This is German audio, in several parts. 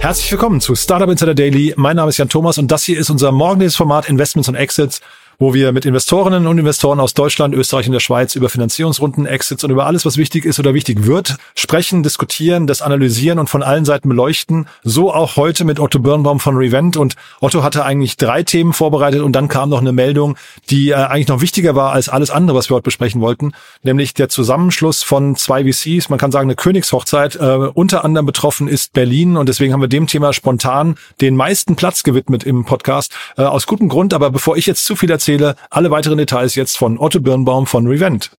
Herzlich willkommen zu Startup Insider Daily. Mein Name ist Jan Thomas und das hier ist unser morgendliches Format Investments und Exits wo wir mit Investorinnen und Investoren aus Deutschland, Österreich und der Schweiz über Finanzierungsrunden, Exits und über alles, was wichtig ist oder wichtig wird, sprechen, diskutieren, das analysieren und von allen Seiten beleuchten. So auch heute mit Otto Birnbaum von Revent. Und Otto hatte eigentlich drei Themen vorbereitet und dann kam noch eine Meldung, die äh, eigentlich noch wichtiger war als alles andere, was wir heute besprechen wollten, nämlich der Zusammenschluss von zwei VCs, man kann sagen eine Königshochzeit. Äh, unter anderem betroffen ist Berlin und deswegen haben wir dem Thema spontan den meisten Platz gewidmet im Podcast. Äh, aus gutem Grund, aber bevor ich jetzt zu viel erzähle, erzähle. Alle weiteren Details jetzt von Otto Birnbaum von Revent.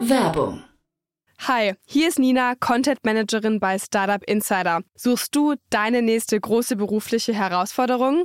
Werbung. Hi, hier ist Nina, Content Managerin bei Startup Insider. Suchst du deine nächste große berufliche Herausforderung?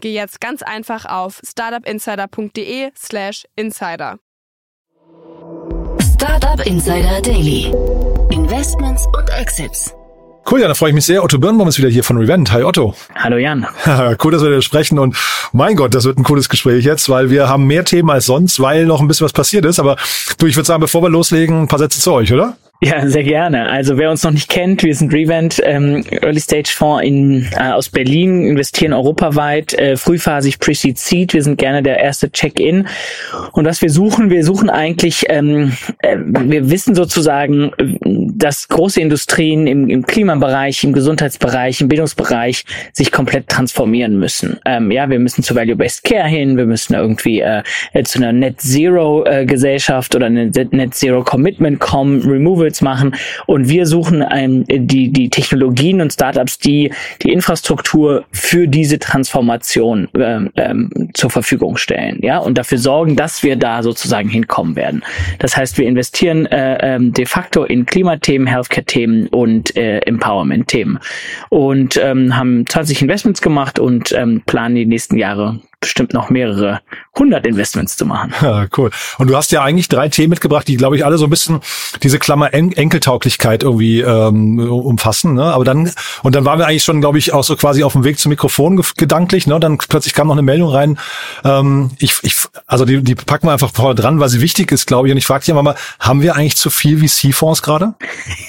geh jetzt ganz einfach auf startupinsider.de/slash insider. Startup Insider Daily. Investments und Exits. Cool, ja, da freue ich mich sehr. Otto Birnbaum ist wieder hier von Revent. Hi Otto. Hallo Jan. cool, dass wir wieder sprechen und mein Gott, das wird ein cooles Gespräch jetzt, weil wir haben mehr Themen als sonst, weil noch ein bisschen was passiert ist. Aber du, ich würde sagen, bevor wir loslegen, ein paar Sätze zu euch, oder? Ja, sehr gerne. Also wer uns noch nicht kennt, wir sind Revent, ähm, Early Stage Fonds in, äh, aus Berlin, investieren europaweit, äh, frühphasig Pre-Seed Seed. Wir sind gerne der erste Check-in. Und was wir suchen, wir suchen eigentlich, ähm, äh, wir wissen sozusagen, dass große Industrien im, im Klimabereich, im Gesundheitsbereich, im Bildungsbereich sich komplett transformieren müssen. Ähm, ja, wir müssen zu Value-Based Care hin, wir müssen irgendwie äh, zu einer Net Zero äh, oder eine Net Zero Commitment kommen, Removal Tools machen und wir suchen ähm, die, die Technologien und Startups, die die Infrastruktur für diese Transformation ähm, ähm, zur Verfügung stellen, ja, und dafür sorgen, dass wir da sozusagen hinkommen werden. Das heißt, wir investieren äh, ähm, de facto in Klimathemen, Healthcare-Themen und äh, Empowerment-Themen und ähm, haben 20 Investments gemacht und ähm, planen die nächsten Jahre bestimmt noch mehrere hundert Investments zu machen. Ja, cool. Und du hast ja eigentlich drei Themen mitgebracht, die, glaube ich, alle so ein bisschen diese Klammer en Enkeltauglichkeit irgendwie ähm, umfassen. Ne? Aber dann, und dann waren wir eigentlich schon, glaube ich, auch so quasi auf dem Weg zum Mikrofon gedanklich. Ne? Dann plötzlich kam noch eine Meldung rein. Ähm, ich, ich, also die, die packen wir einfach vorne dran, weil sie wichtig ist, glaube ich. Und ich frage dich mal, haben wir eigentlich zu viel VC-Fonds gerade?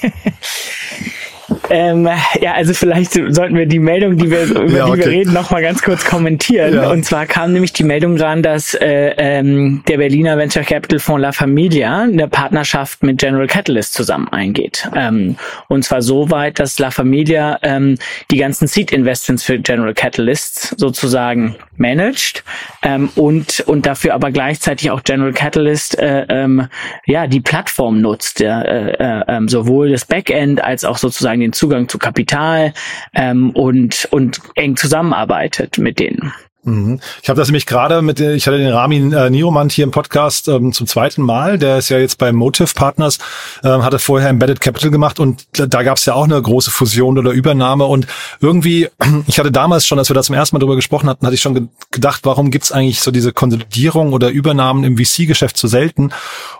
Ähm, ja, also vielleicht sollten wir die Meldung, die wir, über ja, okay. die wir reden, noch mal ganz kurz kommentieren. Ja. Und zwar kam nämlich die Meldung ran, dass äh, ähm, der Berliner Venture Capital Fonds La Familia eine Partnerschaft mit General Catalyst zusammen eingeht. Ähm, und zwar so weit, dass La Familia ähm, die ganzen Seed Investments für General Catalysts sozusagen managt ähm, und und dafür aber gleichzeitig auch General Catalyst äh, ähm, ja die Plattform nutzt, äh, äh, ähm, sowohl das Backend als auch sozusagen den Zugang zu Kapital ähm, und und eng zusammenarbeitet mit denen. Mhm. Ich habe das nämlich gerade mit, ich hatte den Ramin äh, Niromant hier im Podcast ähm, zum zweiten Mal. Der ist ja jetzt bei Motive Partners, ähm, hatte vorher Embedded Capital gemacht und da gab es ja auch eine große Fusion oder Übernahme. Und irgendwie, ich hatte damals schon, als wir da zum ersten Mal drüber gesprochen hatten, hatte ich schon ge gedacht, warum gibt's eigentlich so diese Konsolidierung oder Übernahmen im VC-Geschäft so selten?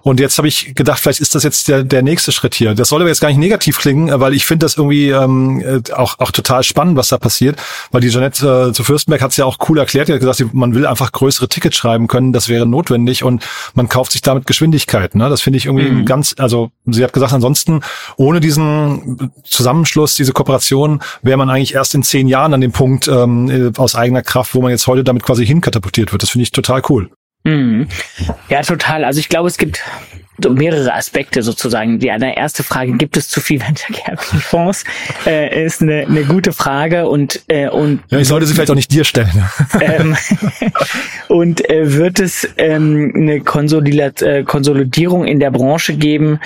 Und jetzt habe ich gedacht, vielleicht ist das jetzt der, der nächste Schritt hier. Das soll aber jetzt gar nicht negativ klingen, weil ich finde das irgendwie ähm, äh, auch, auch total spannend, was da passiert. Weil die Jeanette äh, zu Fürstenberg hat es ja auch cool erklärt, die hat gesagt, man will einfach größere Tickets schreiben können, das wäre notwendig und man kauft sich damit Geschwindigkeit. Ne? Das finde ich irgendwie mhm. ganz, also sie hat gesagt, ansonsten ohne diesen Zusammenschluss, diese Kooperation, wäre man eigentlich erst in zehn Jahren an dem Punkt ähm, aus eigener Kraft, wo man jetzt heute damit quasi hinkatapultiert wird. Das finde ich total cool. Mhm. Ja, total. Also ich glaube, es gibt mehrere Aspekte sozusagen. Die eine erste Frage, gibt es zu viel Venture Capital Fonds? Äh, ist eine, eine gute Frage und äh, und ja, ich sollte sie vielleicht auch nicht dir stellen. ähm, und äh, wird es ähm, eine äh, Konsolidierung in der Branche geben?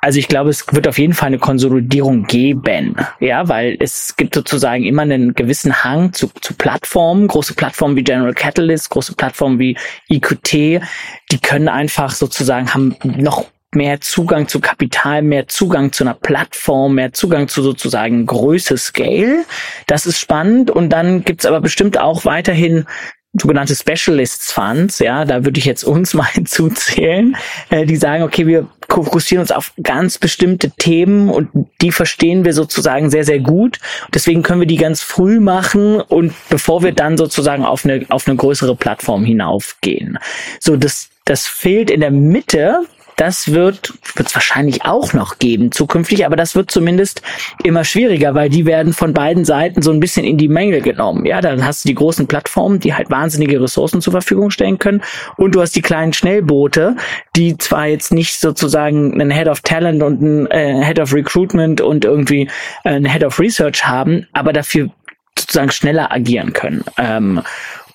Also ich glaube, es wird auf jeden Fall eine Konsolidierung geben, ja, weil es gibt sozusagen immer einen gewissen Hang zu, zu Plattformen, große Plattformen wie General Catalyst, große Plattformen wie EQT, die können einfach sozusagen haben noch mehr Zugang zu Kapital, mehr Zugang zu einer Plattform, mehr Zugang zu sozusagen Größe, Scale. Das ist spannend. Und dann gibt's aber bestimmt auch weiterhin sogenannte Specialists Funds, ja, da würde ich jetzt uns mal hinzuzählen, äh, die sagen, okay, wir fokussieren uns auf ganz bestimmte Themen und die verstehen wir sozusagen sehr, sehr gut. Deswegen können wir die ganz früh machen und bevor wir dann sozusagen auf eine, auf eine größere Plattform hinaufgehen. So, das, das fehlt in der Mitte das wird es wahrscheinlich auch noch geben zukünftig, aber das wird zumindest immer schwieriger, weil die werden von beiden Seiten so ein bisschen in die Menge genommen. Ja, dann hast du die großen Plattformen, die halt wahnsinnige Ressourcen zur Verfügung stellen können und du hast die kleinen Schnellboote, die zwar jetzt nicht sozusagen einen Head of Talent und einen äh, Head of Recruitment und irgendwie äh, einen Head of Research haben, aber dafür sozusagen schneller agieren können. Ähm,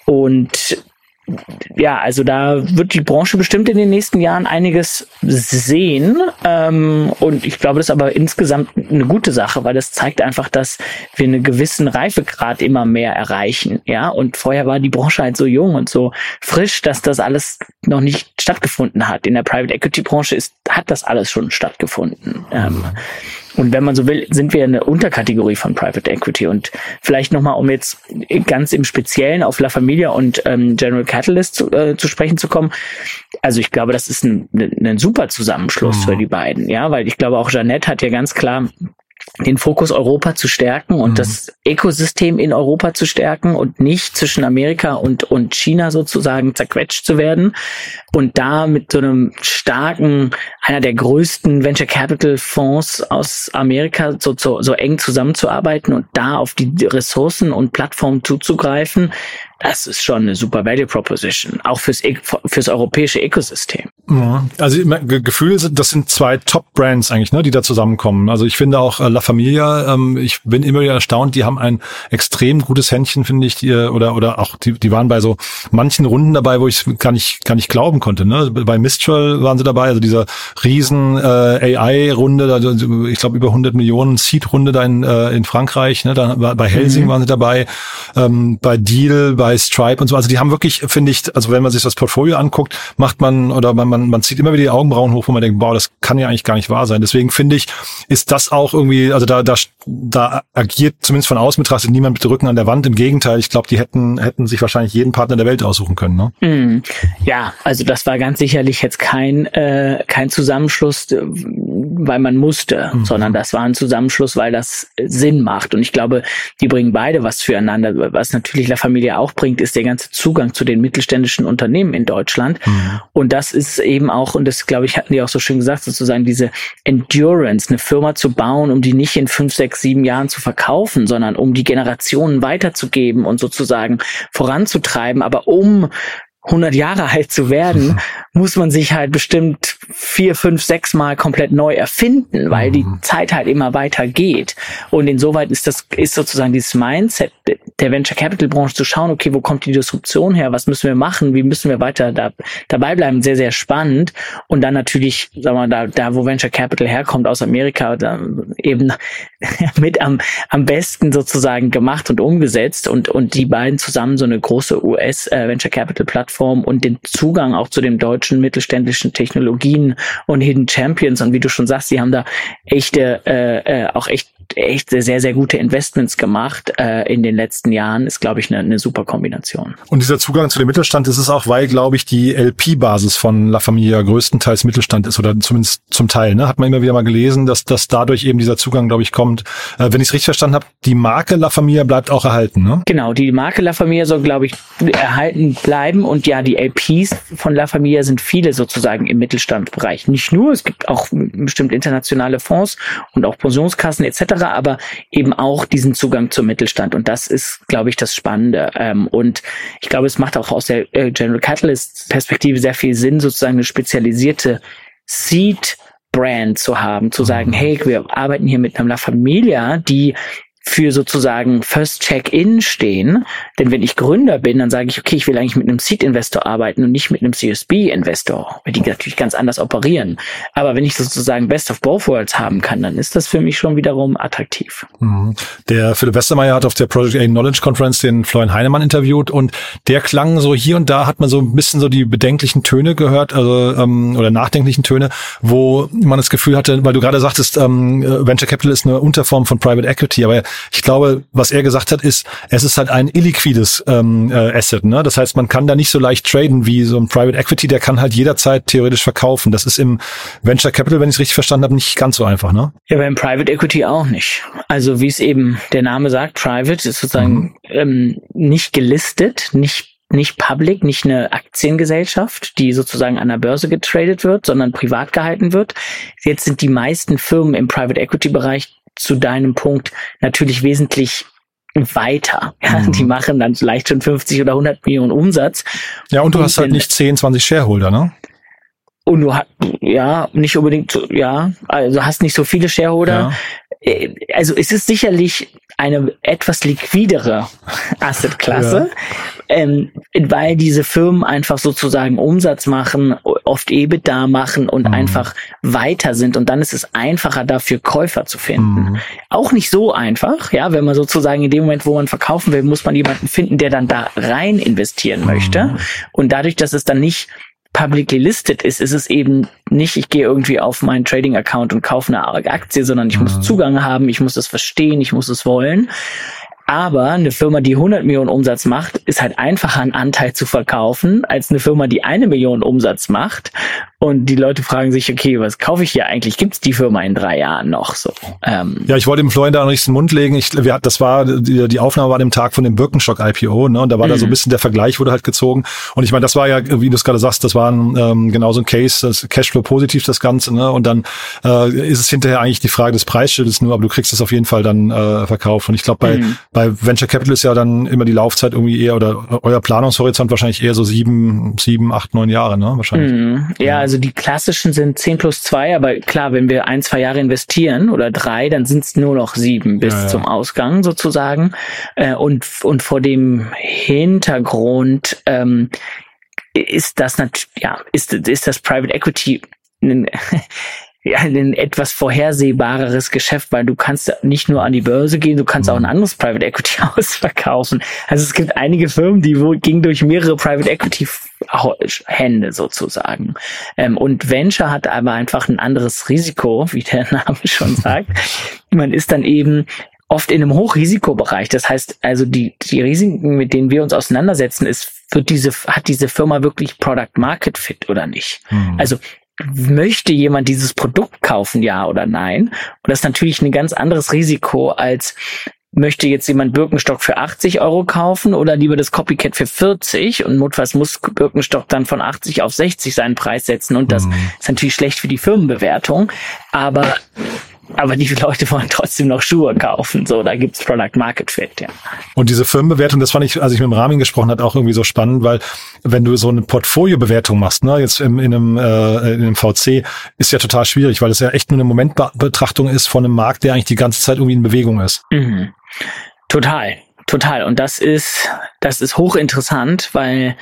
und ja, also da wird die Branche bestimmt in den nächsten Jahren einiges sehen. Ähm, und ich glaube, das ist aber insgesamt eine gute Sache, weil das zeigt einfach, dass wir einen gewissen Reifegrad immer mehr erreichen. Ja, und vorher war die Branche halt so jung und so frisch, dass das alles noch nicht stattgefunden hat. In der Private Equity Branche ist, hat das alles schon stattgefunden. Ähm, und wenn man so will, sind wir eine Unterkategorie von Private Equity. Und vielleicht nochmal, um jetzt ganz im Speziellen auf La Familia und ähm, General Catalyst zu, äh, zu sprechen zu kommen. Also ich glaube, das ist ein, ein super Zusammenschluss mhm. für die beiden, ja, weil ich glaube auch Jeannette hat ja ganz klar den Fokus Europa zu stärken und mhm. das Ökosystem in Europa zu stärken und nicht zwischen Amerika und, und China sozusagen zerquetscht zu werden. Und da mit so einem starken, einer der größten Venture Capital Fonds aus Amerika so, so, so eng zusammenzuarbeiten und da auf die Ressourcen und Plattformen zuzugreifen, das ist schon eine super Value Proposition, auch fürs, e, fürs europäische Ökosystem. Also Gefühl, das sind zwei Top-Brands eigentlich, ne, die da zusammenkommen. Also ich finde auch äh, La Familia, ähm, ich bin immer wieder erstaunt, die haben ein extrem gutes Händchen, finde ich, die, oder oder auch die, die waren bei so manchen Runden dabei, wo ich gar nicht gar nicht glauben konnte. Ne? Bei Mistral waren sie dabei, also dieser riesen äh, AI-Runde, ich glaube über 100 Millionen Seed-Runde da in, äh, in Frankreich. Ne? Da, bei Helsing mhm. waren sie dabei, ähm, bei Deal, bei bei Stripe und so. Also die haben wirklich, finde ich, also wenn man sich das Portfolio anguckt, macht man oder man, man, man zieht immer wieder die Augenbrauen hoch, wo man denkt, wow, das kann ja eigentlich gar nicht wahr sein. Deswegen finde ich, ist das auch irgendwie, also da, da, da agiert zumindest von außen betrachtet niemand mit Rücken an der Wand. Im Gegenteil, ich glaube, die hätten, hätten sich wahrscheinlich jeden Partner der Welt aussuchen können. Ne? Mm, ja, also das war ganz sicherlich jetzt kein, äh, kein Zusammenschluss, weil man musste, mhm. sondern das war ein Zusammenschluss, weil das Sinn macht. Und ich glaube, die bringen beide was füreinander, was natürlich La Familie auch bringt, ist der ganze Zugang zu den mittelständischen Unternehmen in Deutschland. Mhm. Und das ist eben auch, und das glaube ich, hatten die auch so schön gesagt, sozusagen diese Endurance, eine Firma zu bauen, um die nicht in fünf, sechs, sieben Jahren zu verkaufen, sondern um die Generationen weiterzugeben und sozusagen voranzutreiben, aber um 100 Jahre alt zu werden, muss man sich halt bestimmt vier, fünf, sechs Mal komplett neu erfinden, weil die mhm. Zeit halt immer weiter geht. Und insoweit ist das, ist sozusagen dieses Mindset der Venture Capital Branche zu schauen, okay, wo kommt die Disruption her? Was müssen wir machen? Wie müssen wir weiter da, dabei bleiben? Sehr, sehr spannend. Und dann natürlich, sagen wir, da, da wo Venture Capital herkommt aus Amerika, eben mit am, am besten sozusagen gemacht und umgesetzt und, und die beiden zusammen so eine große US äh, Venture Capital Plattform und den Zugang auch zu den deutschen mittelständischen Technologien und Hidden Champions und wie du schon sagst, sie haben da echte, äh, äh, auch echt echt sehr, sehr gute Investments gemacht äh, in den letzten Jahren, ist, glaube ich, eine, eine super Kombination. Und dieser Zugang zu dem Mittelstand ist es auch, weil, glaube ich, die LP-Basis von La Familia größtenteils Mittelstand ist oder zumindest zum Teil. Ne? Hat man immer wieder mal gelesen, dass, dass dadurch eben dieser Zugang, glaube ich, kommt. Äh, wenn ich es richtig verstanden habe, die Marke La Familia bleibt auch erhalten, ne? Genau, die Marke La Familia soll, glaube ich, erhalten bleiben. Und ja, die LPs von La Familia sind viele sozusagen im Mittelstandbereich. Nicht nur, es gibt auch bestimmt internationale Fonds und auch Pensionskassen etc etc., aber eben auch diesen Zugang zum Mittelstand. Und das ist, glaube ich, das Spannende. Ähm, und ich glaube, es macht auch aus der äh, General Catalyst Perspektive sehr viel Sinn, sozusagen eine spezialisierte Seed Brand zu haben, zu sagen, mhm. hey, wir arbeiten hier mit einer La Familia, die für sozusagen First Check-in stehen. Denn wenn ich Gründer bin, dann sage ich, okay, ich will eigentlich mit einem Seed-Investor arbeiten und nicht mit einem CSB-Investor, weil die natürlich ganz anders operieren. Aber wenn ich sozusagen Best of Both Worlds haben kann, dann ist das für mich schon wiederum attraktiv. Mhm. Der Philipp Westermeier hat auf der Project A Knowledge Conference den Florian Heinemann interviewt und der klang so hier und da hat man so ein bisschen so die bedenklichen Töne gehört, also ähm, oder nachdenklichen Töne, wo man das Gefühl hatte, weil du gerade sagtest, ähm, Venture Capital ist eine Unterform von Private Equity, aber ich glaube, was er gesagt hat, ist, es ist halt ein illiquides ähm, äh, Asset. Ne? Das heißt, man kann da nicht so leicht traden wie so ein Private Equity, der kann halt jederzeit theoretisch verkaufen. Das ist im Venture Capital, wenn ich es richtig verstanden habe, nicht ganz so einfach, ne? Ja, beim Private Equity auch nicht. Also wie es eben der Name sagt, Private ist sozusagen mhm. ähm, nicht gelistet, nicht nicht public, nicht eine Aktiengesellschaft, die sozusagen an der Börse getradet wird, sondern privat gehalten wird. Jetzt sind die meisten Firmen im Private Equity Bereich zu deinem Punkt natürlich wesentlich weiter. Ja, mhm. Die machen dann vielleicht schon 50 oder 100 Millionen Umsatz. Ja, und du und hast halt nicht 10, 20 Shareholder, ne? Und du hast, ja, nicht unbedingt, ja, also hast nicht so viele Shareholder. Ja. Äh, also es ist sicherlich eine etwas liquidere Assetklasse, ja. ähm, weil diese Firmen einfach sozusagen Umsatz machen, oft EBITDA machen und mhm. einfach weiter sind und dann ist es einfacher dafür Käufer zu finden. Mhm. Auch nicht so einfach, ja, wenn man sozusagen in dem Moment, wo man verkaufen will, muss man jemanden finden, der dann da rein investieren möchte mhm. und dadurch, dass es dann nicht publicly listed ist, ist es eben nicht, ich gehe irgendwie auf meinen Trading-Account und kaufe eine Aktie, sondern ich mhm. muss Zugang haben, ich muss es verstehen, ich muss es wollen. Aber eine Firma, die 100 Millionen Umsatz macht, ist halt einfacher, einen Anteil zu verkaufen, als eine Firma, die eine Million Umsatz macht. Und die Leute fragen sich, okay, was kaufe ich hier eigentlich? Gibt es die Firma in drei Jahren noch so? Ähm, ja, ich wollte dem Florian da noch nicht den Mund legen. Ich, wir, das war, die, die Aufnahme war an dem Tag von dem Birkenstock IPO, ne? Und da war da so ein mhm. bisschen der Vergleich wurde halt gezogen. Und ich meine, das war ja, wie du es gerade sagst, das war ein, ähm, genau so ein Case, das Cashflow positiv, das Ganze, ne? Und dann äh, ist es hinterher eigentlich die Frage des Preisschildes nur, aber du kriegst es auf jeden Fall dann äh, verkauft. Und ich glaube, bei, mhm. bei Venture Capital ist ja dann immer die Laufzeit irgendwie eher oder euer Planungshorizont wahrscheinlich eher so sieben, sieben, acht, neun Jahre, ne? Wahrscheinlich. Mhm. Ja, also die klassischen sind 10 plus 2, aber klar, wenn wir ein, zwei Jahre investieren oder drei, dann sind es nur noch sieben bis ja, ja. zum Ausgang sozusagen. Äh, und, und vor dem Hintergrund ähm, ist das natürlich, ja, ist, ist das Private Equity ja, ein etwas vorhersehbareres Geschäft, weil du kannst nicht nur an die Börse gehen, du kannst auch ein anderes Private Equity Haus verkaufen. Also es gibt einige Firmen, die wo, gingen durch mehrere Private Equity Hände sozusagen. Ähm, und Venture hat aber einfach ein anderes Risiko, wie der Name schon sagt. Man ist dann eben oft in einem Hochrisikobereich. Das heißt, also die, die Risiken, mit denen wir uns auseinandersetzen, ist, wird diese, hat diese Firma wirklich Product Market Fit oder nicht? Mhm. Also möchte jemand dieses Produkt kaufen, ja oder nein? Und das ist natürlich ein ganz anderes Risiko als möchte jetzt jemand Birkenstock für 80 Euro kaufen oder lieber das Copycat für 40 und notfalls muss Birkenstock dann von 80 auf 60 seinen Preis setzen und das mhm. ist natürlich schlecht für die Firmenbewertung, aber aber die Leute wollen trotzdem noch Schuhe kaufen. So, da gibt's Product Market Fit, ja. Und diese Firmenbewertung, das fand ich, als ich mit dem Ramin gesprochen hat, auch irgendwie so spannend, weil wenn du so eine Portfoliobewertung machst, ne, jetzt im, in, einem, äh, in einem VC, ist ja total schwierig, weil es ja echt nur eine Momentbetrachtung ist von einem Markt, der eigentlich die ganze Zeit irgendwie in Bewegung ist. Mhm. Total. Total. Und das ist, das ist hochinteressant, weil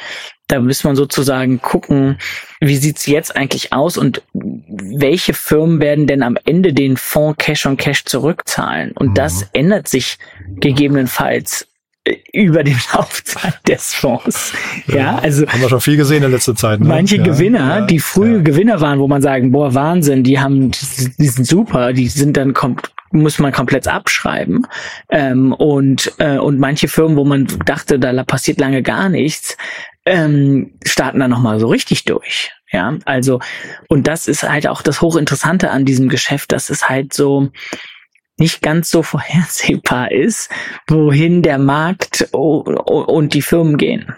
da muss man sozusagen gucken, wie sieht's jetzt eigentlich aus und welche Firmen werden denn am Ende den Fonds Cash on Cash zurückzahlen? Und mhm. das ändert sich gegebenenfalls äh, über die Laufzeit des Fonds. Ja, ja, also. Haben wir schon viel gesehen in letzter Zeit. Ne? Manche ja, Gewinner, ja, die frühe Gewinner waren, wo man sagen, boah, Wahnsinn, die haben, die sind super, die sind dann kommt muss man komplett abschreiben. Ähm, und, äh, und manche Firmen, wo man dachte, da passiert lange gar nichts, ähm, starten dann nochmal so richtig durch. Ja, also, und das ist halt auch das Hochinteressante an diesem Geschäft, dass es halt so nicht ganz so vorhersehbar ist, wohin der Markt und die Firmen gehen.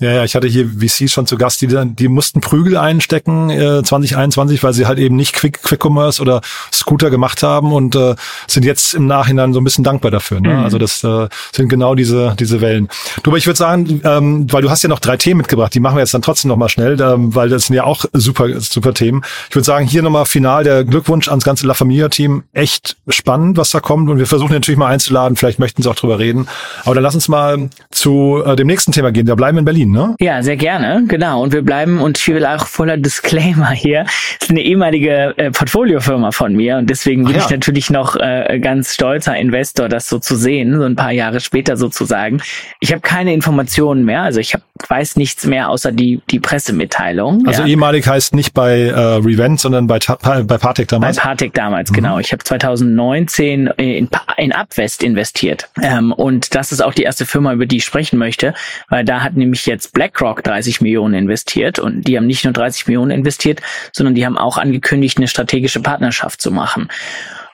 Ja, ja, ich hatte hier VCs schon zu Gast, die, die mussten Prügel einstecken äh, 2021, weil sie halt eben nicht Quick, Quick Commerce oder Scooter gemacht haben und äh, sind jetzt im Nachhinein so ein bisschen dankbar dafür. Ne? Mhm. Also das äh, sind genau diese diese Wellen. Du, aber ich würde sagen, ähm, weil du hast ja noch drei Themen mitgebracht, die machen wir jetzt dann trotzdem nochmal schnell, ähm, weil das sind ja auch super super Themen. Ich würde sagen, hier nochmal final der Glückwunsch ans ganze La Familia-Team. Echt spannend, was da kommt und wir versuchen natürlich mal einzuladen. Vielleicht möchten sie auch drüber reden. Aber dann lass uns mal zu äh, dem nächsten Thema gehen. Wir bleiben in Berlin ne? Ja, sehr gerne, genau. Und wir bleiben, und ich will auch voller Disclaimer hier, das ist eine ehemalige äh, Portfoliofirma von mir und deswegen bin ja. ich natürlich noch äh, ganz stolzer Investor, das so zu sehen, so ein paar Jahre später sozusagen. Ich habe keine Informationen mehr, also ich hab, weiß nichts mehr außer die, die Pressemitteilung. Also ja. ehemalig heißt nicht bei äh, Revent, sondern bei, bei Partec damals? Bei Partec damals, mhm. genau. Ich habe 2019 in, in Upwest investiert ähm, und das ist auch die erste Firma, über die ich sprechen möchte, weil da hat nämlich jetzt BlackRock 30 Millionen investiert und die haben nicht nur 30 Millionen investiert, sondern die haben auch angekündigt, eine strategische Partnerschaft zu machen.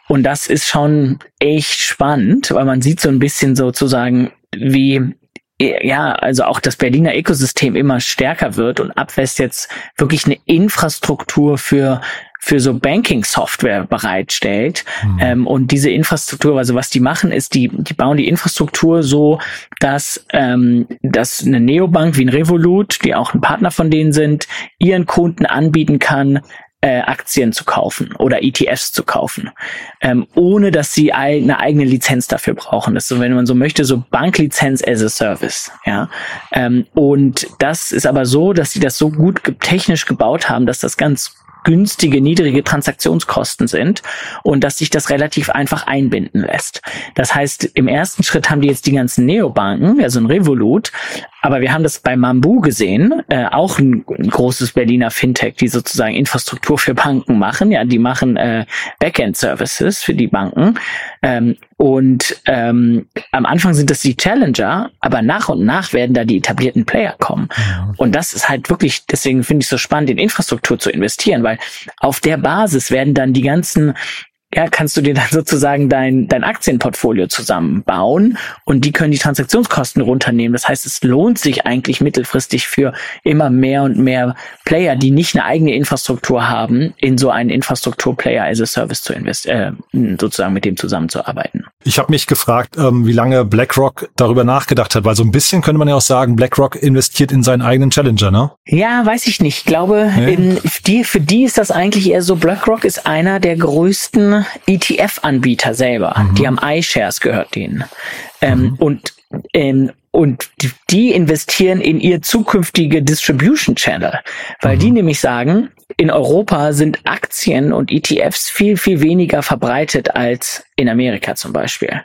Und das ist schon echt spannend, weil man sieht so ein bisschen sozusagen, wie ja, also auch das Berliner Ökosystem immer stärker wird und Abwest jetzt wirklich eine Infrastruktur für für so Banking-Software bereitstellt. Mhm. Ähm, und diese Infrastruktur, also was die machen, ist, die, die bauen die Infrastruktur so, dass, ähm, dass eine Neobank wie ein Revolut, die auch ein Partner von denen sind, ihren Kunden anbieten kann, äh, Aktien zu kaufen oder ETFs zu kaufen, ähm, ohne dass sie eine eigene Lizenz dafür brauchen. Das ist so, wenn man so möchte, so Banklizenz as a Service. Ja, ähm, und das ist aber so, dass sie das so gut technisch gebaut haben, dass das ganz günstige, niedrige Transaktionskosten sind und dass sich das relativ einfach einbinden lässt. Das heißt, im ersten Schritt haben die jetzt die ganzen Neobanken, also ein Revolut, aber wir haben das bei Mambu gesehen, äh, auch ein, ein, großes Berliner Fintech, die sozusagen Infrastruktur für Banken machen. Ja, die machen äh, Backend-Services für die Banken. Ähm, und ähm, am Anfang sind das die Challenger, aber nach und nach werden da die etablierten Player kommen. Ja. Und das ist halt wirklich, deswegen finde ich es so spannend, in Infrastruktur zu investieren, weil auf der Basis werden dann die ganzen ja, kannst du dir dann sozusagen dein, dein Aktienportfolio zusammenbauen und die können die Transaktionskosten runternehmen. Das heißt, es lohnt sich eigentlich mittelfristig für immer mehr und mehr Player, die nicht eine eigene Infrastruktur haben, in so einen Infrastruktur-Player as a Service zu investieren, äh, sozusagen mit dem zusammenzuarbeiten. Ich habe mich gefragt, ähm, wie lange BlackRock darüber nachgedacht hat, weil so ein bisschen könnte man ja auch sagen, BlackRock investiert in seinen eigenen Challenger, ne? Ja, weiß ich nicht. Ich glaube, nee. in, die, für die ist das eigentlich eher so, BlackRock ist einer der größten ETF-Anbieter selber. Mhm. Die haben iShares gehört denen. Ähm, mhm. Und ähm, und die investieren in ihr zukünftige Distribution Channel, weil mhm. die nämlich sagen, in Europa sind Aktien und ETFs viel, viel weniger verbreitet als in Amerika zum Beispiel.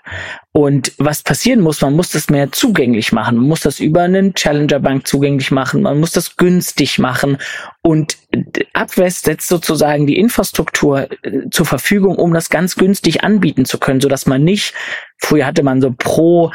Und was passieren muss, man muss das mehr zugänglich machen. Man muss das über einen Challenger Bank zugänglich machen. Man muss das günstig machen. Und Abwest setzt sozusagen die Infrastruktur äh, zur Verfügung, um das ganz günstig anbieten zu können, so dass man nicht, früher hatte man so pro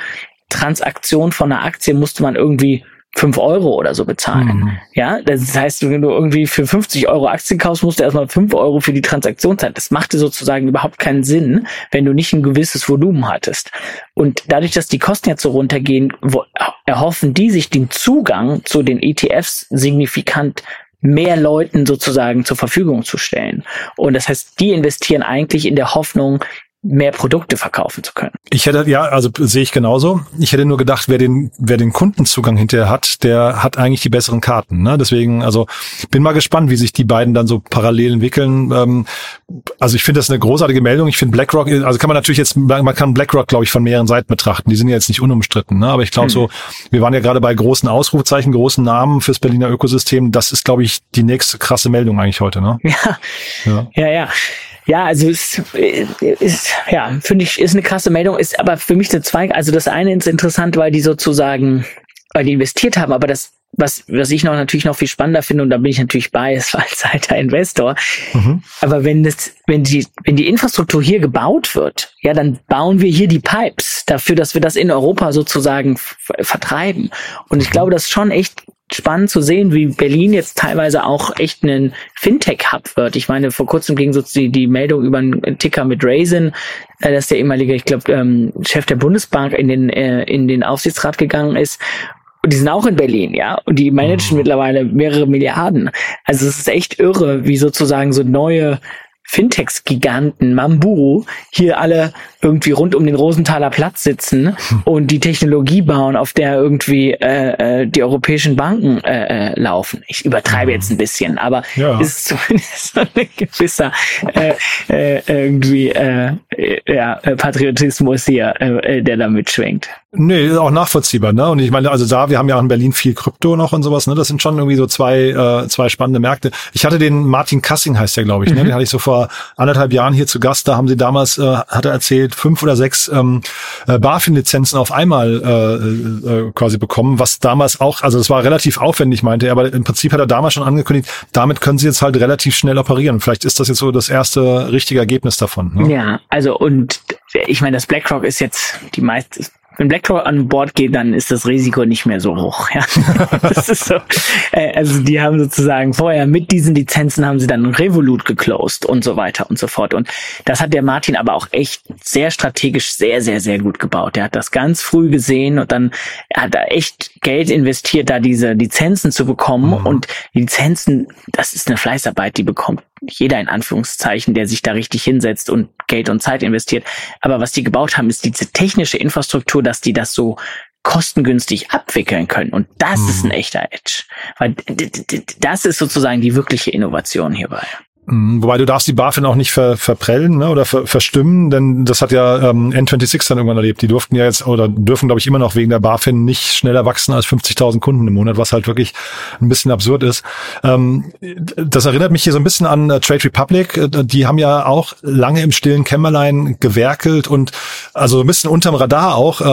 Transaktion von einer Aktie musste man irgendwie fünf Euro oder so bezahlen. Mhm. Ja, das heißt, wenn du irgendwie für 50 Euro Aktien kaufst, musst du erstmal fünf Euro für die Transaktionszeit. Das machte sozusagen überhaupt keinen Sinn, wenn du nicht ein gewisses Volumen hattest. Und dadurch, dass die Kosten jetzt so runtergehen, erhoffen die sich den Zugang zu den ETFs signifikant mehr Leuten sozusagen zur Verfügung zu stellen. Und das heißt, die investieren eigentlich in der Hoffnung, mehr Produkte verkaufen zu können. Ich hätte, ja, also sehe ich genauso. Ich hätte nur gedacht, wer den, wer den Kundenzugang hinterher hat, der hat eigentlich die besseren Karten. Ne? Deswegen, also bin mal gespannt, wie sich die beiden dann so parallel entwickeln. Ähm, also ich finde das eine großartige Meldung. Ich finde BlackRock, also kann man natürlich jetzt, man kann BlackRock, glaube ich, von mehreren Seiten betrachten. Die sind ja jetzt nicht unumstritten. Ne? Aber ich glaube hm. so, wir waren ja gerade bei großen Ausrufzeichen, großen Namen fürs Berliner Ökosystem. Das ist, glaube ich, die nächste krasse Meldung eigentlich heute. Ne? Ja, ja, ja. ja. Ja, also ist, ist ja, finde ich, ist eine krasse Meldung, ist aber für mich der Zweig, also das eine ist interessant, weil die sozusagen, weil die investiert haben, aber das, was, was ich noch natürlich noch viel spannender finde, und da bin ich natürlich bei, ist als alter Investor. Mhm. Aber wenn das, wenn die, wenn die Infrastruktur hier gebaut wird, ja, dann bauen wir hier die Pipes dafür, dass wir das in Europa sozusagen vertreiben. Und ich glaube, das ist schon echt spannend zu sehen, wie Berlin jetzt teilweise auch echt ein Fintech-Hub wird. Ich meine, vor kurzem ging so die, die Meldung über einen Ticker mit Raisin, äh, dass der ehemalige, ich glaube, ähm, Chef der Bundesbank in den, äh, in den Aufsichtsrat gegangen ist Und die sind auch in Berlin, ja. Und die managen mhm. mittlerweile mehrere Milliarden. Also es ist echt irre, wie sozusagen so neue Fintechs-Giganten Mamburu hier alle irgendwie rund um den Rosenthaler Platz sitzen hm. und die Technologie bauen, auf der irgendwie äh, äh, die europäischen Banken äh, äh, laufen. Ich übertreibe jetzt ein bisschen, aber ja. ist zumindest ein gewisser äh, äh, irgendwie äh, ja, Patriotismus hier, äh, der da mitschwingt. Nee, auch nachvollziehbar, ne? Und ich meine, also da, wir haben ja auch in Berlin viel Krypto noch und sowas, ne? Das sind schon irgendwie so zwei, äh, zwei spannende Märkte. Ich hatte den Martin Kassing, heißt der, glaube ich, ne? Mhm. Den hatte ich so vor anderthalb Jahren hier zu Gast. Da haben sie damals, äh, hat er erzählt, fünf oder sechs ähm, äh, BaFin-Lizenzen auf einmal äh, äh, quasi bekommen, was damals auch, also das war relativ aufwendig, meinte er, aber im Prinzip hat er damals schon angekündigt, damit können sie jetzt halt relativ schnell operieren. Vielleicht ist das jetzt so das erste richtige Ergebnis davon. Ne? Ja, also und ich meine, das BlackRock ist jetzt die meiste wenn BlackRock an Bord geht, dann ist das Risiko nicht mehr so hoch. Ja. das ist so. Äh, also die haben sozusagen vorher mit diesen Lizenzen haben sie dann Revolut geclosed und so weiter und so fort. Und das hat der Martin aber auch echt sehr strategisch sehr, sehr, sehr gut gebaut. Der hat das ganz früh gesehen und dann hat er echt Geld investiert, da diese Lizenzen zu bekommen. Mhm. Und die Lizenzen, das ist eine Fleißarbeit, die bekommt jeder in Anführungszeichen, der sich da richtig hinsetzt und Geld und Zeit investiert. Aber was die gebaut haben, ist diese technische Infrastruktur, dass die das so kostengünstig abwickeln können. Und das mhm. ist ein echter Edge. Weil das ist sozusagen die wirkliche Innovation hierbei. Mhm, wobei du darfst die BaFin auch nicht ver, verprellen ne, oder ver, verstimmen, denn das hat ja ähm, N26 dann irgendwann erlebt. Die durften ja jetzt oder dürfen, glaube ich, immer noch wegen der BaFin nicht schneller wachsen als 50.000 Kunden im Monat, was halt wirklich ein bisschen absurd ist. Ähm, das erinnert mich hier so ein bisschen an äh, Trade Republic. Äh, die haben ja auch lange im stillen Kämmerlein gewerkelt und also ein bisschen unterm Radar auch, äh,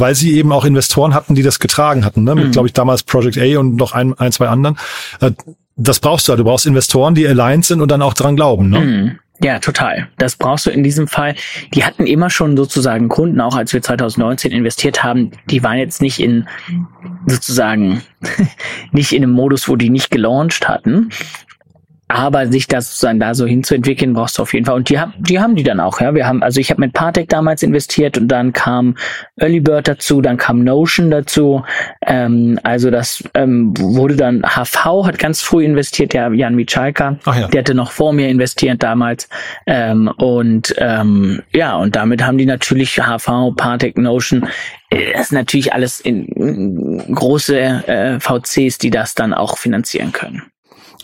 weil sie eben auch Investoren hatten, die das getragen hatten. Ne? Mit, mhm. glaube ich, damals Project A und noch ein, ein zwei anderen. Äh, das brauchst du. Du brauchst Investoren, die aligned sind und dann auch dran glauben. Ne? Mhm. Ja, total. Das brauchst du in diesem Fall. Die hatten immer schon sozusagen Kunden, auch als wir 2019 investiert haben, die waren jetzt nicht in sozusagen nicht in einem Modus, wo die nicht gelauncht hatten, aber sich das sozusagen da so hinzuentwickeln, brauchst du auf jeden Fall. Und die haben, die haben die dann auch, ja. Wir haben, also ich habe mit Partec damals investiert und dann kam Early Bird dazu, dann kam Notion dazu. Ähm, also das ähm, wurde dann HV hat ganz früh investiert, der Jan Michalka, ja. der hatte noch vor mir investiert damals. Ähm, und ähm, ja, und damit haben die natürlich HV, Partec, Notion äh, das ist natürlich alles in, in große äh, VCs, die das dann auch finanzieren können.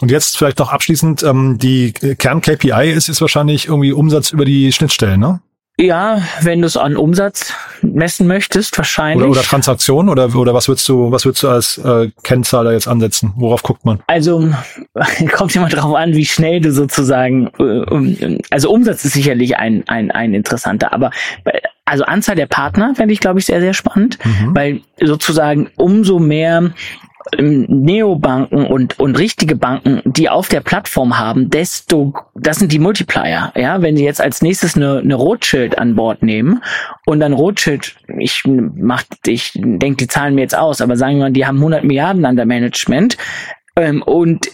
Und jetzt vielleicht noch abschließend, ähm, die Kern-KPI ist jetzt wahrscheinlich irgendwie Umsatz über die Schnittstellen, ne? Ja, wenn du es an Umsatz messen möchtest, wahrscheinlich. Oder, oder Transaktion oder oder was würdest du was würdest du als äh, Kennzahl da jetzt ansetzen? Worauf guckt man? Also kommt immer drauf an, wie schnell du sozusagen. Äh, also Umsatz ist sicherlich ein ein ein interessanter, aber also Anzahl der Partner fände ich glaube ich sehr sehr spannend, mhm. weil sozusagen umso mehr Neobanken und, und richtige Banken, die auf der Plattform haben, desto, das sind die Multiplier. Ja, wenn sie jetzt als nächstes eine, eine Rothschild an Bord nehmen und dann Rothschild, ich mach, ich denke die Zahlen mir jetzt aus, aber sagen wir mal, die haben 100 Milliarden an der Management, ähm, und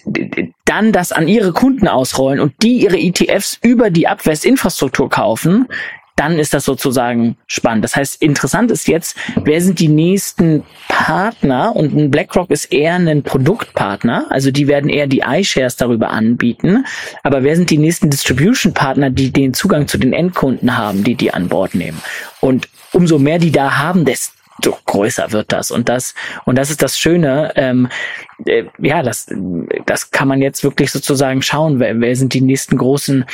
dann das an ihre Kunden ausrollen und die ihre ETFs über die Abwest-Infrastruktur kaufen, dann ist das sozusagen spannend. Das heißt, interessant ist jetzt, wer sind die nächsten Partner? Und ein BlackRock ist eher ein Produktpartner, also die werden eher die iShares darüber anbieten. Aber wer sind die nächsten Distribution-Partner, die den Zugang zu den Endkunden haben, die die an Bord nehmen? Und umso mehr die da haben, desto größer wird das. Und das, und das ist das Schöne, ähm, äh, ja, das, das kann man jetzt wirklich sozusagen schauen, wer, wer sind die nächsten großen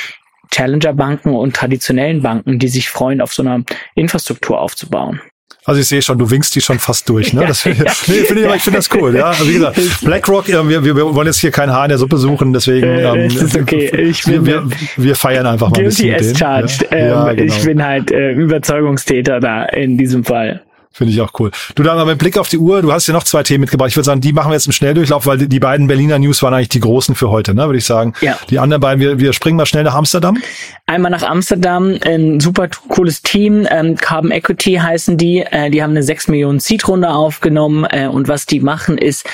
Challenger-Banken und traditionellen Banken, die sich freuen, auf so einer Infrastruktur aufzubauen. Also ich sehe schon, du winkst die schon fast durch. Ne? Das, ja, ja. Nee, finde ich, ich finde das cool. Ja, also wie gesagt, BlackRock, wir, wir, wir wollen jetzt hier kein Haar in der Suppe suchen, deswegen. Äh, ähm, ist okay. Ich bin, wir, wir, feiern einfach mal ein bisschen as charged. Ja, ähm, ja, genau. Ich bin halt äh, Überzeugungstäter da in diesem Fall. Finde ich auch cool. Du dann mal mit Blick auf die Uhr, du hast ja noch zwei Themen mitgebracht. Ich würde sagen, die machen wir jetzt im Schnelldurchlauf, weil die beiden Berliner News waren eigentlich die großen für heute, ne, würde ich sagen. Ja. Die anderen beiden, wir, wir springen mal schnell nach Amsterdam. Einmal nach Amsterdam, ein super cooles Team, ähm, Carbon Equity heißen die. Äh, die haben eine 6 Millionen Seed-Runde aufgenommen äh, und was die machen ist,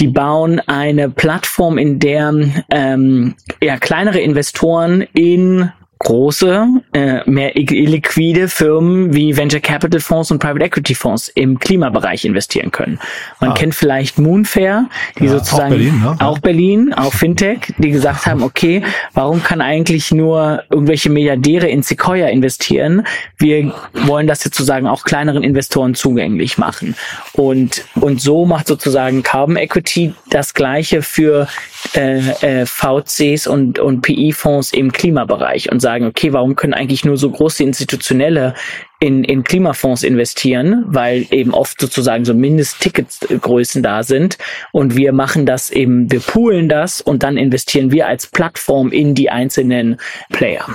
die bauen eine Plattform, in der ähm, ja, kleinere Investoren in große, äh, mehr illiquide Firmen wie Venture Capital Fonds und Private Equity Fonds im Klimabereich investieren können. Man ah. kennt vielleicht Moonfair, die ja, sozusagen auch Berlin, ne? auch Berlin, auch Fintech, die gesagt haben, okay, warum kann eigentlich nur irgendwelche Milliardäre in Sequoia investieren? Wir wollen das jetzt sozusagen auch kleineren Investoren zugänglich machen. Und, und so macht sozusagen Carbon Equity das gleiche für äh, äh, VCs und, und PI-Fonds im Klimabereich und sagen, okay, warum können eigentlich nur so große institutionelle in, in Klimafonds investieren, weil eben oft sozusagen so Mindestticketgrößen da sind und wir machen das eben, wir poolen das und dann investieren wir als Plattform in die einzelnen Player.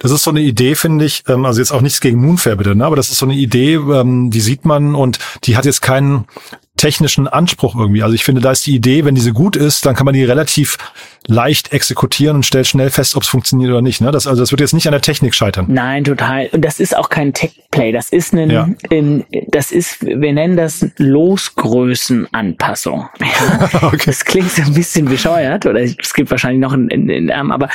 Das ist so eine Idee, finde ich, ähm, also jetzt auch nichts gegen Moonfair bitte, ne? aber das ist so eine Idee, ähm, die sieht man und die hat jetzt keinen technischen Anspruch irgendwie. Also ich finde, da ist die Idee, wenn diese gut ist, dann kann man die relativ leicht exekutieren und stellt schnell fest, ob es funktioniert oder nicht. Ne? Das, also das wird jetzt nicht an der Technik scheitern. Nein, total. Und das ist auch kein Tech-Play. Das ist ein, ja. in, das ist, wir nennen das Losgrößenanpassung. Okay. Das klingt so ein bisschen bescheuert oder es gibt wahrscheinlich noch einen, einen, einen aber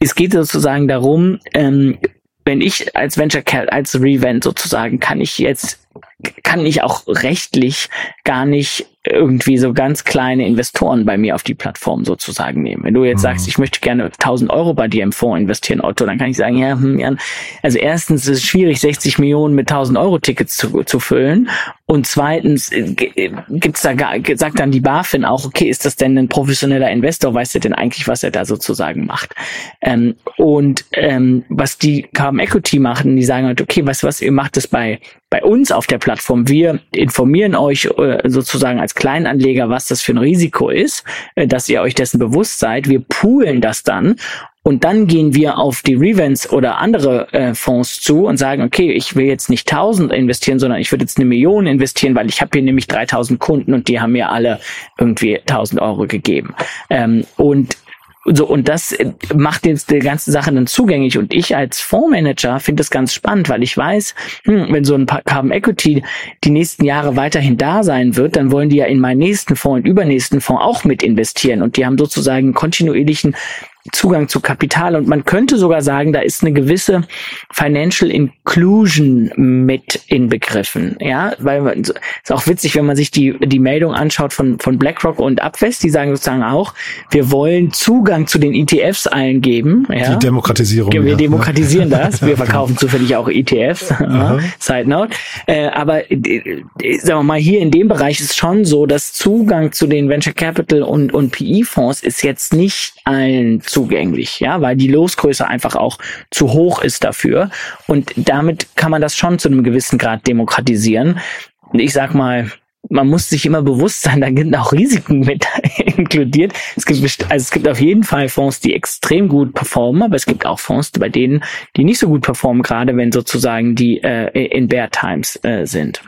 es geht sozusagen darum, ähm, wenn ich als Venture als Revent sozusagen, kann ich jetzt kann ich auch rechtlich gar nicht irgendwie so ganz kleine Investoren bei mir auf die Plattform sozusagen nehmen. Wenn du jetzt mhm. sagst, ich möchte gerne 1000 Euro bei dir im Fonds investieren, Otto, dann kann ich sagen, ja, hm, ja also erstens ist es schwierig, 60 Millionen mit 1000 Euro Tickets zu, zu füllen. Und zweitens äh, äh, gibt's da gar, sagt dann die BaFin auch, okay, ist das denn ein professioneller Investor? Weiß der denn eigentlich, was er da sozusagen macht? Ähm, und ähm, was die Carbon Equity machen, die sagen halt, okay, was was ihr macht das bei bei uns auf der Plattform. Wir informieren euch äh, sozusagen als Kleinanleger, was das für ein Risiko ist, äh, dass ihr euch dessen bewusst seid. Wir poolen das dann und dann gehen wir auf die Revents oder andere äh, Fonds zu und sagen, okay, ich will jetzt nicht 1000 investieren, sondern ich würde jetzt eine Million investieren, weil ich habe hier nämlich 3000 Kunden und die haben mir alle irgendwie 1000 Euro gegeben. Ähm, und so, und das äh, macht jetzt die ganze Sache dann zugänglich. Und ich als Fondsmanager finde das ganz spannend, weil ich weiß, hm, wenn so ein Carbon Equity die nächsten Jahre weiterhin da sein wird, dann wollen die ja in meinen nächsten Fonds und übernächsten Fonds auch mit investieren. Und die haben sozusagen kontinuierlichen Zugang zu Kapital und man könnte sogar sagen, da ist eine gewisse Financial Inclusion mit inbegriffen. Ja, weil man, ist auch witzig, wenn man sich die, die Meldung anschaut von, von BlackRock und Abwest, die sagen sozusagen auch, wir wollen Zugang zu den ETFs allen geben. Ja? Die Demokratisierung. Wir ja. demokratisieren das. Wir verkaufen zufällig auch ETFs. Side note. Äh, aber äh, sagen wir mal, hier in dem Bereich ist schon so, dass Zugang zu den Venture Capital und, und PE-Fonds ist jetzt nicht allen zugänglich, ja, weil die Losgröße einfach auch zu hoch ist dafür. Und damit kann man das schon zu einem gewissen Grad demokratisieren. Ich sag mal, man muss sich immer bewusst sein, da sind auch Risiken mit inkludiert. Es gibt, also es gibt auf jeden Fall Fonds, die extrem gut performen, aber es gibt auch Fonds, bei denen, die nicht so gut performen, gerade wenn sozusagen die äh, in Bear Times äh, sind.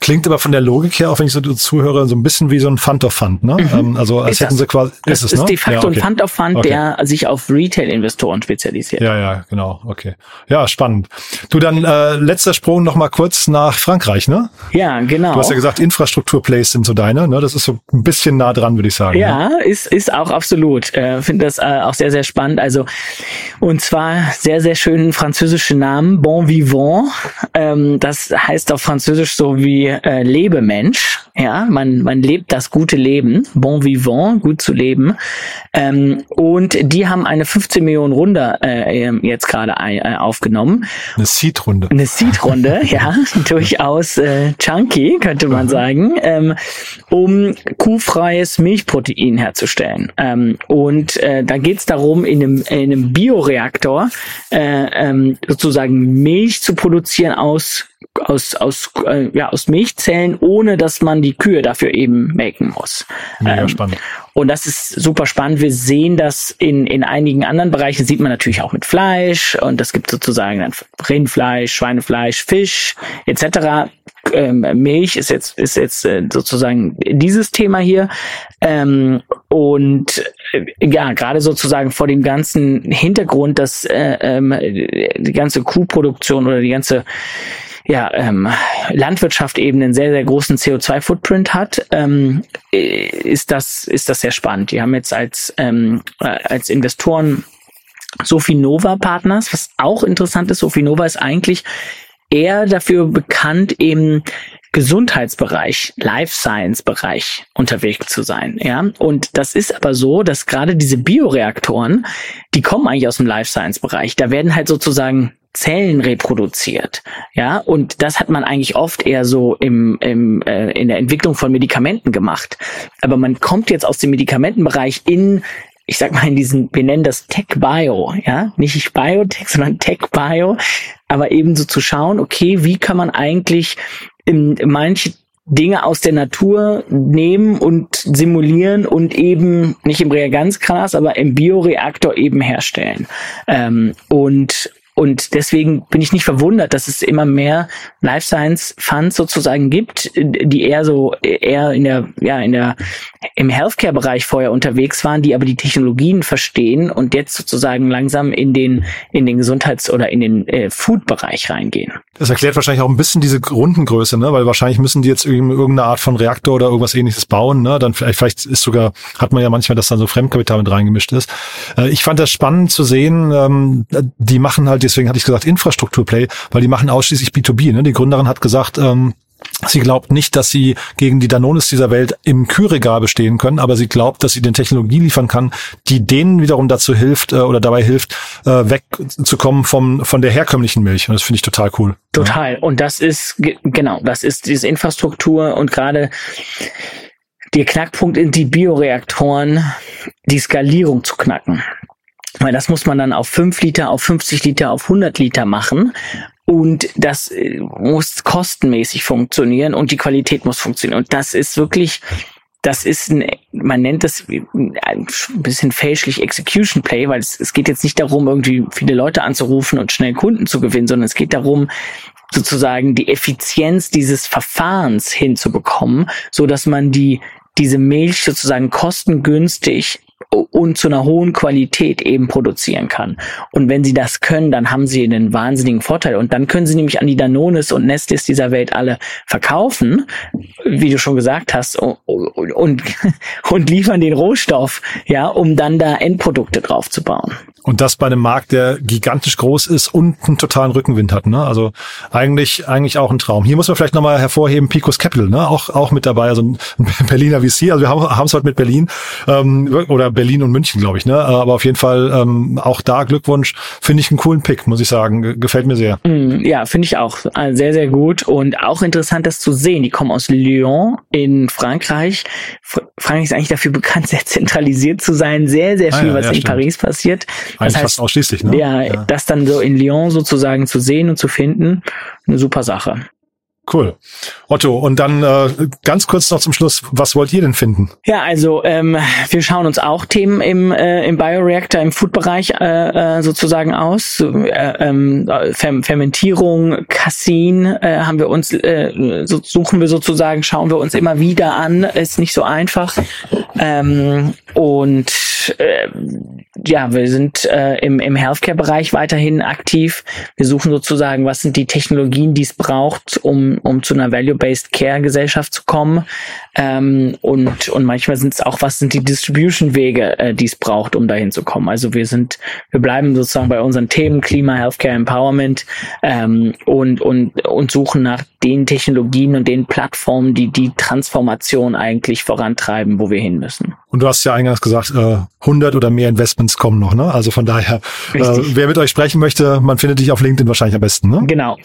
Klingt aber von der Logik her, auch wenn ich so zuhöre, so ein bisschen wie so ein Fund of Fund, ne? Mhm. Ähm, also als ist hätten das? sie quasi. Ist das es, ist ne? de facto ja, okay. ein Fund of Fund, okay. der sich auf Retail-Investoren spezialisiert. Ja, ja, genau. Okay. Ja, spannend. Du dann äh, letzter Sprung noch mal kurz nach Frankreich, ne? Ja, genau. Du hast ja gesagt, Infrastrukturplays sind so deine, ne? Das ist so ein bisschen nah dran, würde ich sagen. Ja, ne? ist ist auch absolut. Äh, Finde das äh, auch sehr sehr spannend. Also und zwar sehr sehr schönen französischen Namen, Bon Vivant. Ähm, das heißt auf Französisch so wie äh, Lebemensch. Ja, man, man lebt das gute Leben, bon vivant, gut zu leben. Ähm, und die haben eine 15 Millionen Runde äh, ähm, jetzt gerade äh, aufgenommen. Eine Seed-Runde. Eine Seed-Runde, ja, durchaus äh, chunky, könnte man mhm. sagen, ähm, um kuhfreies Milchprotein herzustellen. Ähm, und äh, da geht es darum, in einem, in einem Bioreaktor äh, ähm, sozusagen Milch zu produzieren aus aus, aus, äh, ja, aus Milchzellen, ohne dass man die Kühe dafür eben melken muss. Mega ähm, spannend. Und das ist super spannend. Wir sehen das in, in einigen anderen Bereichen, sieht man natürlich auch mit Fleisch und das gibt sozusagen dann Rindfleisch, Schweinefleisch, Fisch etc. Ähm, Milch ist jetzt ist jetzt äh, sozusagen dieses Thema hier ähm, und äh, ja gerade sozusagen vor dem ganzen Hintergrund, dass äh, ähm, die ganze Kuhproduktion oder die ganze ja, ähm, Landwirtschaft eben einen sehr, sehr großen CO2-Footprint hat, ähm, ist das, ist das sehr spannend. Die haben jetzt als, ähm, als Investoren Sofinova Partners, was auch interessant ist. Sofinova ist eigentlich eher dafür bekannt, im Gesundheitsbereich, Life Science Bereich unterwegs zu sein, ja. Und das ist aber so, dass gerade diese Bioreaktoren, die kommen eigentlich aus dem Life Science Bereich. Da werden halt sozusagen Zellen reproduziert, ja, und das hat man eigentlich oft eher so im, im äh, in der Entwicklung von Medikamenten gemacht. Aber man kommt jetzt aus dem Medikamentenbereich in ich sag mal in diesen, wir nennen das Tech Bio, ja, nicht Biotech, sondern Tech Bio, aber eben so zu schauen, okay, wie kann man eigentlich in manche Dinge aus der Natur nehmen und simulieren und eben nicht im Reagenzglas, aber im Bioreaktor eben herstellen. Ähm, und und deswegen bin ich nicht verwundert, dass es immer mehr Life Science Funds sozusagen gibt, die eher so eher in der ja in der im Healthcare Bereich vorher unterwegs waren, die aber die Technologien verstehen und jetzt sozusagen langsam in den in den Gesundheits- oder in den äh, Food Bereich reingehen. Das erklärt wahrscheinlich auch ein bisschen diese Rundengröße, ne? Weil wahrscheinlich müssen die jetzt irgendeine Art von Reaktor oder irgendwas ähnliches bauen, ne? Dann vielleicht, vielleicht ist sogar, hat man ja manchmal, dass dann so Fremdkapital mit reingemischt ist. Äh, ich fand das spannend zu sehen, ähm, die machen halt, deswegen hatte ich gesagt, Infrastrukturplay, weil die machen ausschließlich B2B. Ne? Die Gründerin hat gesagt, ähm, Sie glaubt nicht, dass sie gegen die Danones dieser Welt im Kühlregal bestehen können, aber sie glaubt, dass sie den Technologie liefern kann, die denen wiederum dazu hilft äh, oder dabei hilft, äh, wegzukommen vom von der herkömmlichen Milch. Und das finde ich total cool. Total. Ja. Und das ist genau, das ist diese Infrastruktur und gerade der Knackpunkt in die Bioreaktoren, die Skalierung zu knacken. Weil das muss man dann auf 5 Liter, auf 50 Liter, auf 100 Liter machen. Und das äh, muss kostenmäßig funktionieren und die Qualität muss funktionieren. Und das ist wirklich, das ist ein, man nennt das ein bisschen fälschlich Execution Play, weil es, es geht jetzt nicht darum, irgendwie viele Leute anzurufen und schnell Kunden zu gewinnen, sondern es geht darum, sozusagen die Effizienz dieses Verfahrens hinzubekommen, so dass man die diese Milch sozusagen kostengünstig und zu einer hohen Qualität eben produzieren kann. Und wenn sie das können, dann haben sie einen wahnsinnigen Vorteil. Und dann können sie nämlich an die Danones und Nestes dieser Welt alle verkaufen, wie du schon gesagt hast, und, und, und liefern den Rohstoff, ja, um dann da Endprodukte drauf zu bauen. Und das bei einem Markt, der gigantisch groß ist und einen totalen Rückenwind hat. Ne? Also eigentlich, eigentlich auch ein Traum. Hier muss man vielleicht nochmal hervorheben, Picos Capital, ne? auch, auch mit dabei, also ein Berliner VC. Also wir haben es heute mit Berlin ähm, oder Berlin und München, glaube ich. Ne? Aber auf jeden Fall ähm, auch da Glückwunsch. Finde ich einen coolen Pick, muss ich sagen. Gefällt mir sehr. Mm, ja, finde ich auch äh, sehr, sehr gut. Und auch interessant, das zu sehen. Die kommen aus Lyon in Frankreich. Frankreich ist eigentlich dafür bekannt, sehr zentralisiert zu sein. Sehr, sehr ah viel, ah, ja, was ja, in stimmt. Paris passiert. Eigentlich das heißt, fast ausschließlich, ne? Ja, ja, das dann so in Lyon sozusagen zu sehen und zu finden, eine super Sache. Cool. Otto, und dann äh, ganz kurz noch zum Schluss, was wollt ihr denn finden? Ja, also ähm, wir schauen uns auch Themen im, äh, im Bioreactor, im Food-Bereich äh, äh, sozusagen aus. Äh, Fer Fermentierung, Cassin äh, haben wir uns, äh, so, suchen wir sozusagen, schauen wir uns immer wieder an. Ist nicht so einfach. Ähm, und äh, ja, wir sind äh, im, im Healthcare-Bereich weiterhin aktiv. Wir suchen sozusagen, was sind die Technologien, die es braucht, um, um zu einer Value-Based Care-Gesellschaft zu kommen. Ähm, und, und manchmal sind es auch, was sind die Distribution-Wege, äh, die es braucht, um dahin zu kommen. Also wir sind, wir bleiben sozusagen bei unseren Themen Klima, Healthcare, Empowerment ähm, und, und, und suchen nach den Technologien und den Plattformen, die die Transformation eigentlich vorantreiben, wo wir hin müssen. Und du hast ja eingangs gesagt, äh, 100 oder mehr Investments kommen noch, ne? Also von daher, äh, wer mit euch sprechen möchte, man findet dich auf LinkedIn wahrscheinlich am besten, ne? Genau.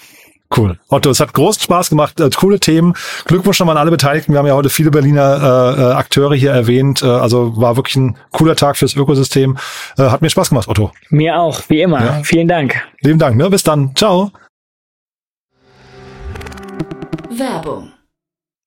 Cool. Otto, es hat großen Spaß gemacht, äh, coole Themen. Glückwunsch nochmal an alle Beteiligten. Wir haben ja heute viele Berliner äh, äh, Akteure hier erwähnt. Äh, also war wirklich ein cooler Tag fürs Ökosystem. Äh, hat mir Spaß gemacht, Otto. Mir auch, wie immer. Ja. Vielen Dank. Lieben Dank. Ne? Bis dann. Ciao. Werbung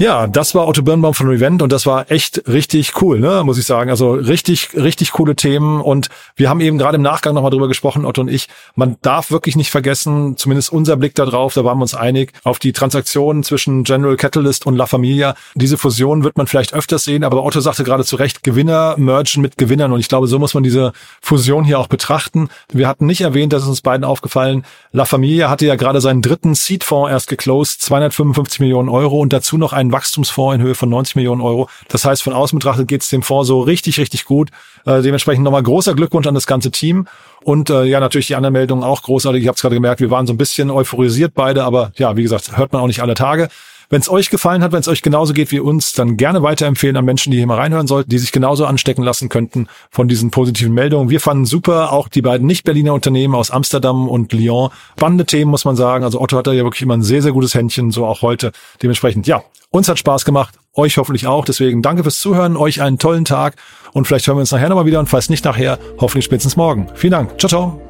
Ja, das war Otto Birnbaum von Revent und das war echt richtig cool, ne, muss ich sagen. Also richtig, richtig coole Themen und wir haben eben gerade im Nachgang nochmal drüber gesprochen, Otto und ich. Man darf wirklich nicht vergessen, zumindest unser Blick da drauf, da waren wir uns einig, auf die Transaktionen zwischen General Catalyst und La Familia. Diese Fusion wird man vielleicht öfters sehen, aber Otto sagte gerade zu Recht, Gewinner mergen mit Gewinnern und ich glaube, so muss man diese Fusion hier auch betrachten. Wir hatten nicht erwähnt, das ist uns beiden aufgefallen, La Familia hatte ja gerade seinen dritten Seed-Fonds erst geclosed, 255 Millionen Euro und dazu noch einen Wachstumsfonds in Höhe von 90 Millionen Euro. Das heißt, von außen betrachtet geht es dem Fonds so richtig, richtig gut. Äh, dementsprechend nochmal großer Glückwunsch an das ganze Team. Und äh, ja, natürlich die anderen Meldungen auch großartig. Ich habe es gerade gemerkt, wir waren so ein bisschen euphorisiert beide, aber ja, wie gesagt, hört man auch nicht alle Tage. Wenn es euch gefallen hat, wenn es euch genauso geht wie uns, dann gerne weiterempfehlen an Menschen, die hier mal reinhören sollten, die sich genauso anstecken lassen könnten von diesen positiven Meldungen. Wir fanden super, auch die beiden Nicht-Berliner Unternehmen aus Amsterdam und Lyon. Spannende Themen, muss man sagen. Also Otto hat da ja wirklich immer ein sehr, sehr gutes Händchen, so auch heute. Dementsprechend, ja, uns hat Spaß gemacht, euch hoffentlich auch. Deswegen danke fürs Zuhören, euch einen tollen Tag und vielleicht hören wir uns nachher nochmal wieder und falls nicht nachher, hoffentlich spätestens morgen. Vielen Dank. Ciao, ciao.